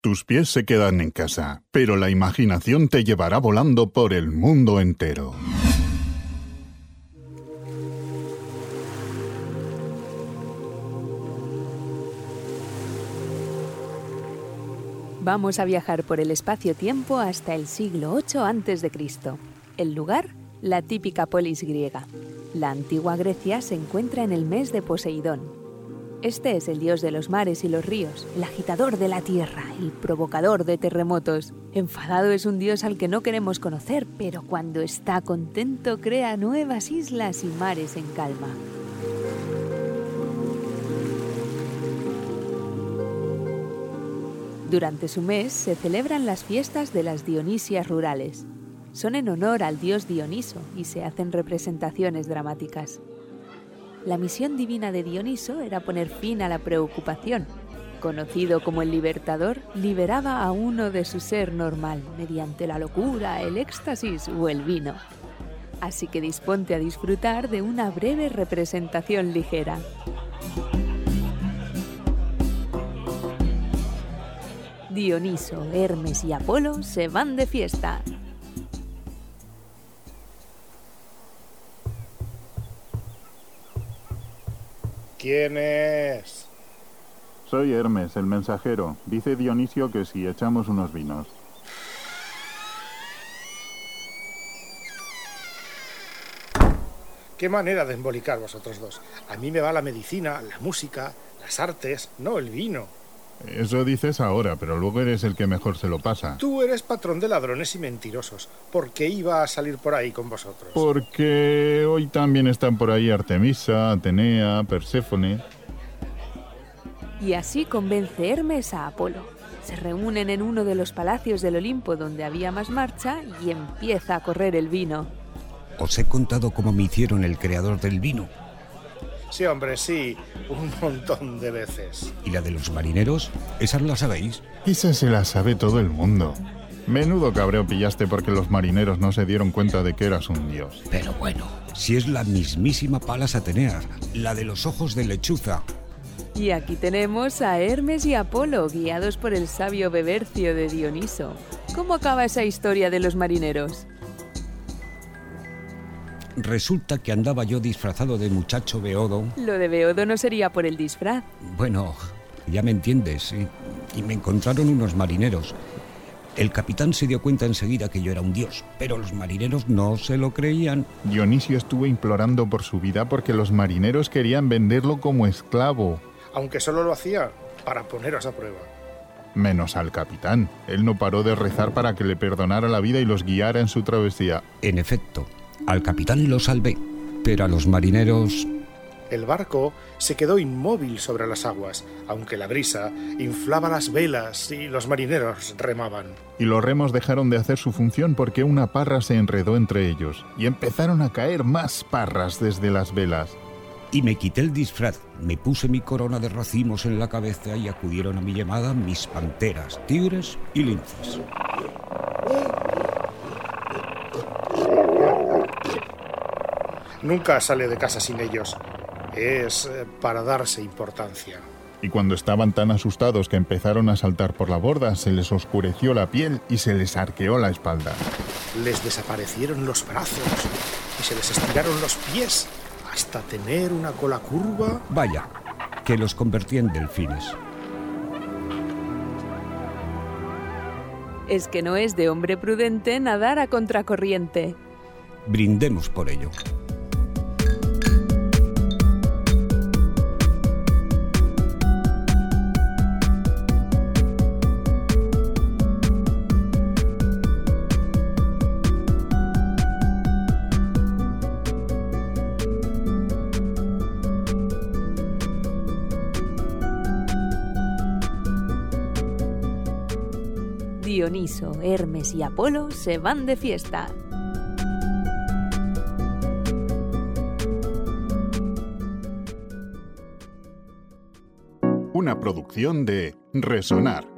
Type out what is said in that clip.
Tus pies se quedan en casa, pero la imaginación te llevará volando por el mundo entero. Vamos a viajar por el espacio-tiempo hasta el siglo VIII a.C. El lugar, la típica polis griega. La antigua Grecia se encuentra en el mes de Poseidón. Este es el dios de los mares y los ríos, el agitador de la tierra, el provocador de terremotos. Enfadado es un dios al que no queremos conocer, pero cuando está contento crea nuevas islas y mares en calma. Durante su mes se celebran las fiestas de las Dionisias rurales. Son en honor al dios Dioniso y se hacen representaciones dramáticas. La misión divina de Dioniso era poner fin a la preocupación. Conocido como el libertador, liberaba a uno de su ser normal mediante la locura, el éxtasis o el vino. Así que disponte a disfrutar de una breve representación ligera. Dioniso, Hermes y Apolo se van de fiesta. ¿Quién es? Soy Hermes, el mensajero. Dice Dionisio que si echamos unos vinos. ¿Qué manera de embolicar vosotros dos? A mí me va la medicina, la música, las artes, no el vino. Eso dices ahora, pero luego eres el que mejor se lo pasa. Tú eres patrón de ladrones y mentirosos. ¿Por qué iba a salir por ahí con vosotros? Porque hoy también están por ahí Artemisa, Atenea, Perséfone. Y así convence Hermes a Apolo. Se reúnen en uno de los palacios del Olimpo donde había más marcha y empieza a correr el vino. Os he contado cómo me hicieron el creador del vino. Sí, hombre, sí, un montón de veces. ¿Y la de los marineros? ¿Esas la sabéis? Esa se la sabe todo el mundo. Menudo cabreo pillaste porque los marineros no se dieron cuenta de que eras un dios. Pero bueno, si es la mismísima Palas Atenea, la de los ojos de lechuza. Y aquí tenemos a Hermes y Apolo, guiados por el sabio Bebercio de Dioniso. ¿Cómo acaba esa historia de los marineros? Resulta que andaba yo disfrazado de muchacho beodo. Lo de Beodo no sería por el disfraz. Bueno, ya me entiendes, ¿sí? Y me encontraron unos marineros. El capitán se dio cuenta enseguida que yo era un dios, pero los marineros no se lo creían. Dionisio estuvo implorando por su vida porque los marineros querían venderlo como esclavo. Aunque solo lo hacía para poneros a prueba. Menos al capitán. Él no paró de rezar para que le perdonara la vida y los guiara en su travesía. En efecto, al capitán lo salvé, pero a los marineros... El barco se quedó inmóvil sobre las aguas, aunque la brisa inflaba las velas y los marineros remaban. Y los remos dejaron de hacer su función porque una parra se enredó entre ellos y empezaron a caer más parras desde las velas. Y me quité el disfraz, me puse mi corona de racimos en la cabeza y acudieron a mi llamada mis panteras, tigres y linces. Nunca sale de casa sin ellos. Es eh, para darse importancia. Y cuando estaban tan asustados que empezaron a saltar por la borda, se les oscureció la piel y se les arqueó la espalda. Les desaparecieron los brazos y se les estiraron los pies hasta tener una cola curva. Vaya, que los convertí en delfines. Es que no es de hombre prudente nadar a contracorriente. Brindemos por ello. Dioniso, Hermes y Apolo se van de fiesta. Una producción de Resonar.